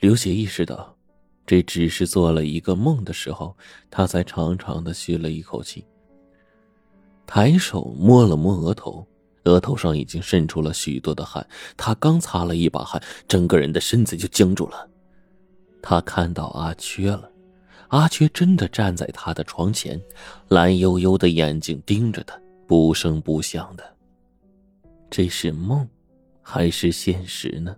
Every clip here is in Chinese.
刘杰意识到，这只是做了一个梦的时候，他才长长的吁了一口气。抬手摸了摸额头，额头上已经渗出了许多的汗。他刚擦了一把汗，整个人的身子就僵住了。他看到阿缺了，阿缺真的站在他的床前，蓝幽幽的眼睛盯着他，不声不响的。这是梦，还是现实呢？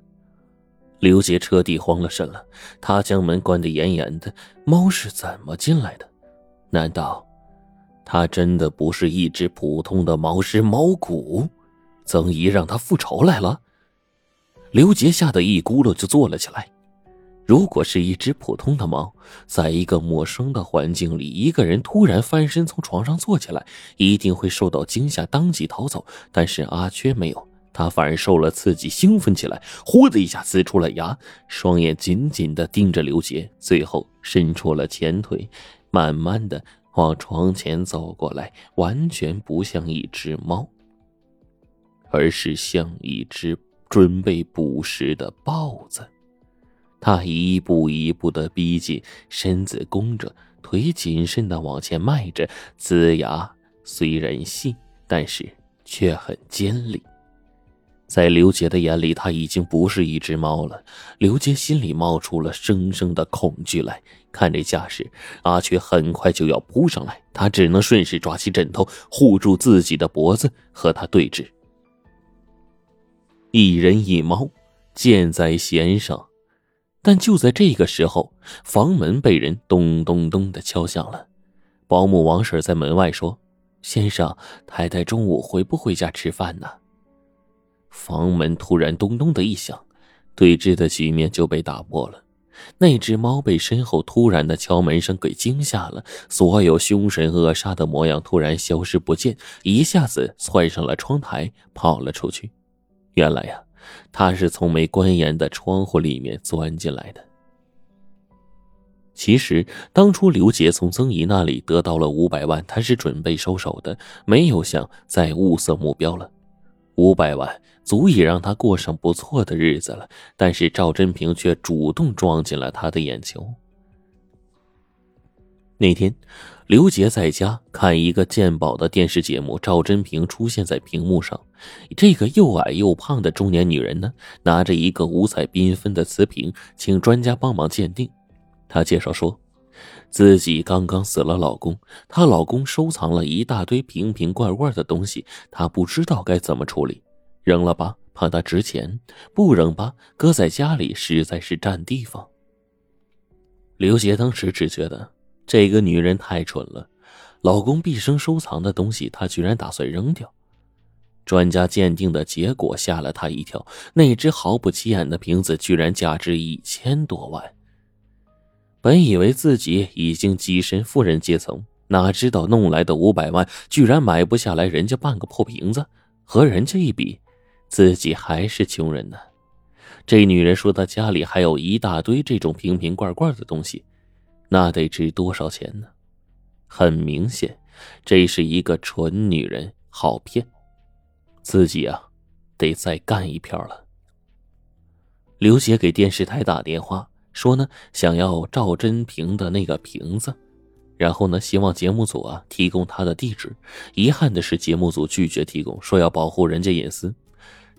刘杰彻底慌了神了，他将门关得严严的。猫是怎么进来的？难道他真的不是一只普通的猫，是猫骨？曾姨让他复仇来了。刘杰吓得一咕噜就坐了起来。如果是一只普通的猫，在一个陌生的环境里，一个人突然翻身从床上坐起来，一定会受到惊吓，当即逃走。但是阿缺没有。他反而受了刺激，兴奋起来，呼的一下呲出了牙，双眼紧紧的盯着刘杰，最后伸出了前腿，慢慢的往床前走过来，完全不像一只猫，而是像一只准备捕食的豹子。他一步一步的逼近，身子弓着，腿谨慎的往前迈着，呲牙虽然细，但是却很尖利。在刘杰的眼里，他已经不是一只猫了。刘杰心里冒出了生生的恐惧来。看这架势，阿缺很快就要扑上来，他只能顺势抓起枕头护住自己的脖子，和他对峙。一人一猫，箭在弦上。但就在这个时候，房门被人咚咚咚的敲响了。保姆王婶在门外说：“先生，太太中午回不回家吃饭呢？”房门突然咚咚的一响，对峙的局面就被打破了。那只猫被身后突然的敲门声给惊吓了，所有凶神恶煞的模样突然消失不见，一下子窜上了窗台，跑了出去。原来呀，它是从没关严的窗户里面钻进来的。其实当初刘杰从曾姨那里得到了五百万，他是准备收手的，没有想再物色目标了。五百万。足以让他过上不错的日子了，但是赵真平却主动撞进了他的眼球。那天，刘杰在家看一个鉴宝的电视节目，赵真平出现在屏幕上。这个又矮又胖的中年女人呢，拿着一个五彩缤纷的瓷瓶，请专家帮忙鉴定。她介绍说，自己刚刚死了老公，她老公收藏了一大堆瓶瓶罐罐的东西，她不知道该怎么处理。扔了吧，怕它值钱；不扔吧，搁在家里实在是占地方。刘杰当时只觉得这个女人太蠢了，老公毕生收藏的东西，她居然打算扔掉。专家鉴定的结果吓了他一跳，那只毫不起眼的瓶子居然价值一千多万。本以为自己已经跻身富人阶层，哪知道弄来的五百万居然买不下来人家半个破瓶子，和人家一比。自己还是穷人呢。这女人说她家里还有一大堆这种瓶瓶罐罐的东西，那得值多少钱呢？很明显，这是一个蠢女人，好骗。自己啊，得再干一票了。刘杰给电视台打电话说呢，想要赵真平的那个瓶子，然后呢，希望节目组啊提供他的地址。遗憾的是，节目组拒绝提供，说要保护人家隐私。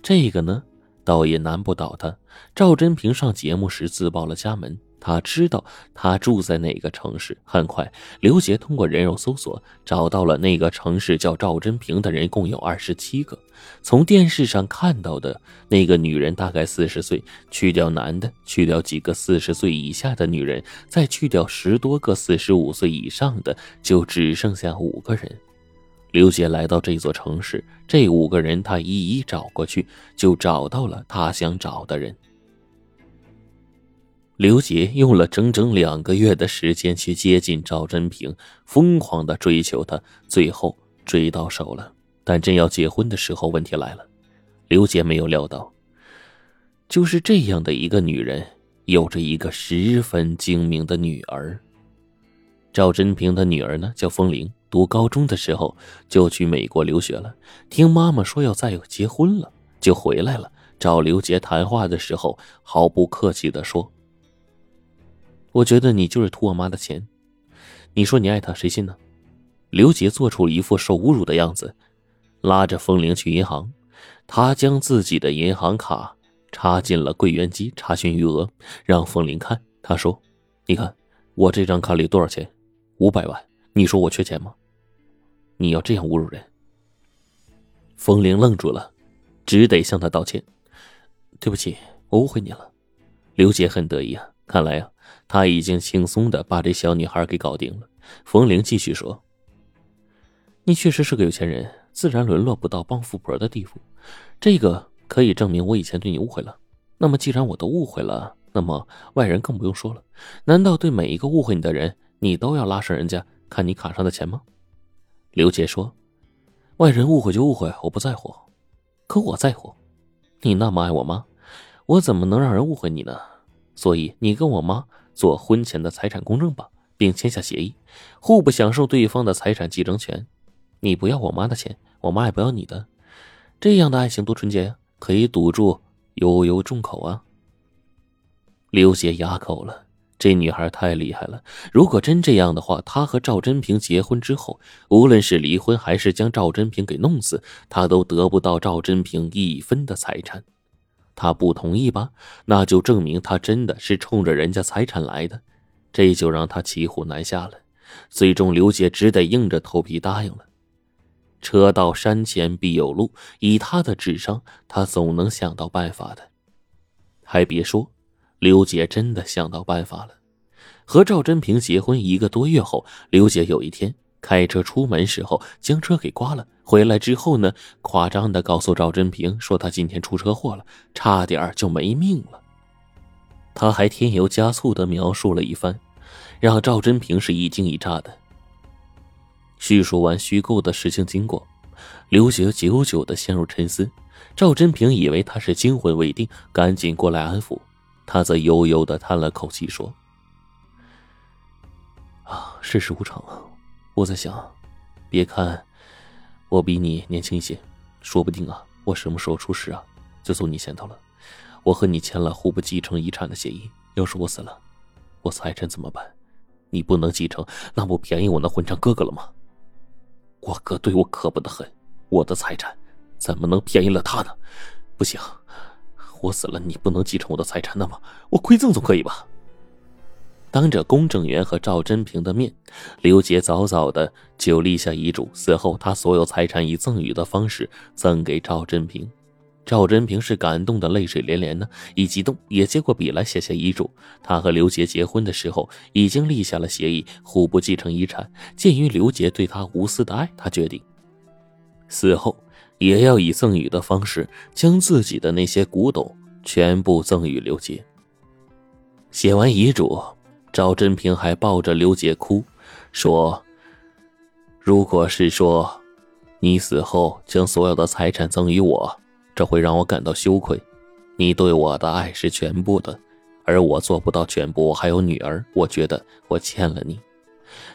这个呢，倒也难不倒他。赵真平上节目时自报了家门，他知道他住在哪个城市。很快，刘杰通过人肉搜索找到了那个城市叫赵真平的人，共有二十七个。从电视上看到的那个女人大概四十岁，去掉男的，去掉几个四十岁以下的女人，再去掉十多个四十五岁以上的，就只剩下五个人。刘杰来到这座城市，这五个人他一一找过去，就找到了他想找的人。刘杰用了整整两个月的时间去接近赵真平，疯狂的追求她，最后追到手了。但真要结婚的时候，问题来了。刘杰没有料到，就是这样的一个女人，有着一个十分精明的女儿。赵真平的女儿呢，叫风铃。读高中的时候就去美国留学了，听妈妈说要再有结婚了，就回来了。找刘杰谈话的时候，毫不客气的说：“我觉得你就是图我妈的钱。你说你爱她，谁信呢？刘杰做出一副受侮辱的样子，拉着风铃去银行。他将自己的银行卡插进了柜员机，查询余额，让风铃看。他说：“你看，我这张卡里多少钱？五百万。你说我缺钱吗？你要这样侮辱人？”风铃愣住了，只得向他道歉：“对不起，我误会你了。”刘杰很得意啊，看来啊，他已经轻松的把这小女孩给搞定了。冯玲继续说：“你确实是个有钱人，自然沦落不到帮富婆的地步。这个可以证明我以前对你误会了。那么，既然我都误会了，那么外人更不用说了。难道对每一个误会你的人，你都要拉上人家看你卡上的钱吗？”刘杰说：“外人误会就误会，我不在乎。可我在乎，你那么爱我妈。”我怎么能让人误会你呢？所以你跟我妈做婚前的财产公证吧，并签下协议，互不享受对方的财产继承权。你不要我妈的钱，我妈也不要你的。这样的爱情多纯洁呀，可以堵住悠悠众口啊。刘杰哑口了，这女孩太厉害了。如果真这样的话，她和赵真平结婚之后，无论是离婚还是将赵真平给弄死，她都得不到赵真平一分的财产。他不同意吧？那就证明他真的是冲着人家财产来的，这就让他骑虎难下了。最终，刘杰只得硬着头皮答应了。车到山前必有路，以他的智商，他总能想到办法的。还别说，刘杰真的想到办法了。和赵真平结婚一个多月后，刘杰有一天。开车出门时候将车给刮了，回来之后呢，夸张的告诉赵真平说他今天出车祸了，差点就没命了。他还添油加醋的描述了一番，让赵真平是一惊一乍的。叙述完虚构的事情经过，刘杰久久的陷入沉思。赵真平以为他是惊魂未定，赶紧过来安抚，他则悠悠的叹了口气说：“啊，世事无常啊。”我在想，别看我比你年轻一些，说不定啊，我什么时候出事啊，就走你先头了。我和你签了互不继承遗产的协议，要是我死了，我财产怎么办？你不能继承，那不便宜我那混账哥哥了吗？我哥对我可不得很，我的财产怎么能便宜了他呢？不行，我死了你不能继承我的财产，那么我馈赠总可以吧？当着公证员和赵真平的面，刘杰早早的就立下遗嘱，死后他所有财产以赠与的方式赠给赵真平。赵真平是感动的泪水连连呢，一激动也接过笔来写下遗嘱。他和刘杰结婚的时候已经立下了协议，互不继承遗产。鉴于刘杰对他无私的爱，他决定死后也要以赠与的方式将自己的那些古董全部赠与刘杰。写完遗嘱。赵真平还抱着刘杰哭，说：“如果是说，你死后将所有的财产赠与我，这会让我感到羞愧。你对我的爱是全部的，而我做不到全部。还有女儿，我觉得我欠了你。”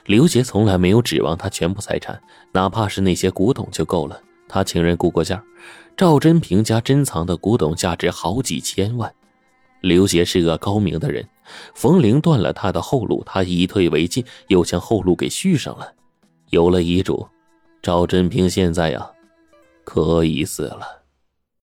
刘杰从来没有指望他全部财产，哪怕是那些古董就够了。他请人估过价，赵真平家珍藏的古董价值好几千万。刘杰是个高明的人，冯玲断了他的后路，他以退为进，又将后路给续上了。有了遗嘱，赵真平现在呀，可以死了。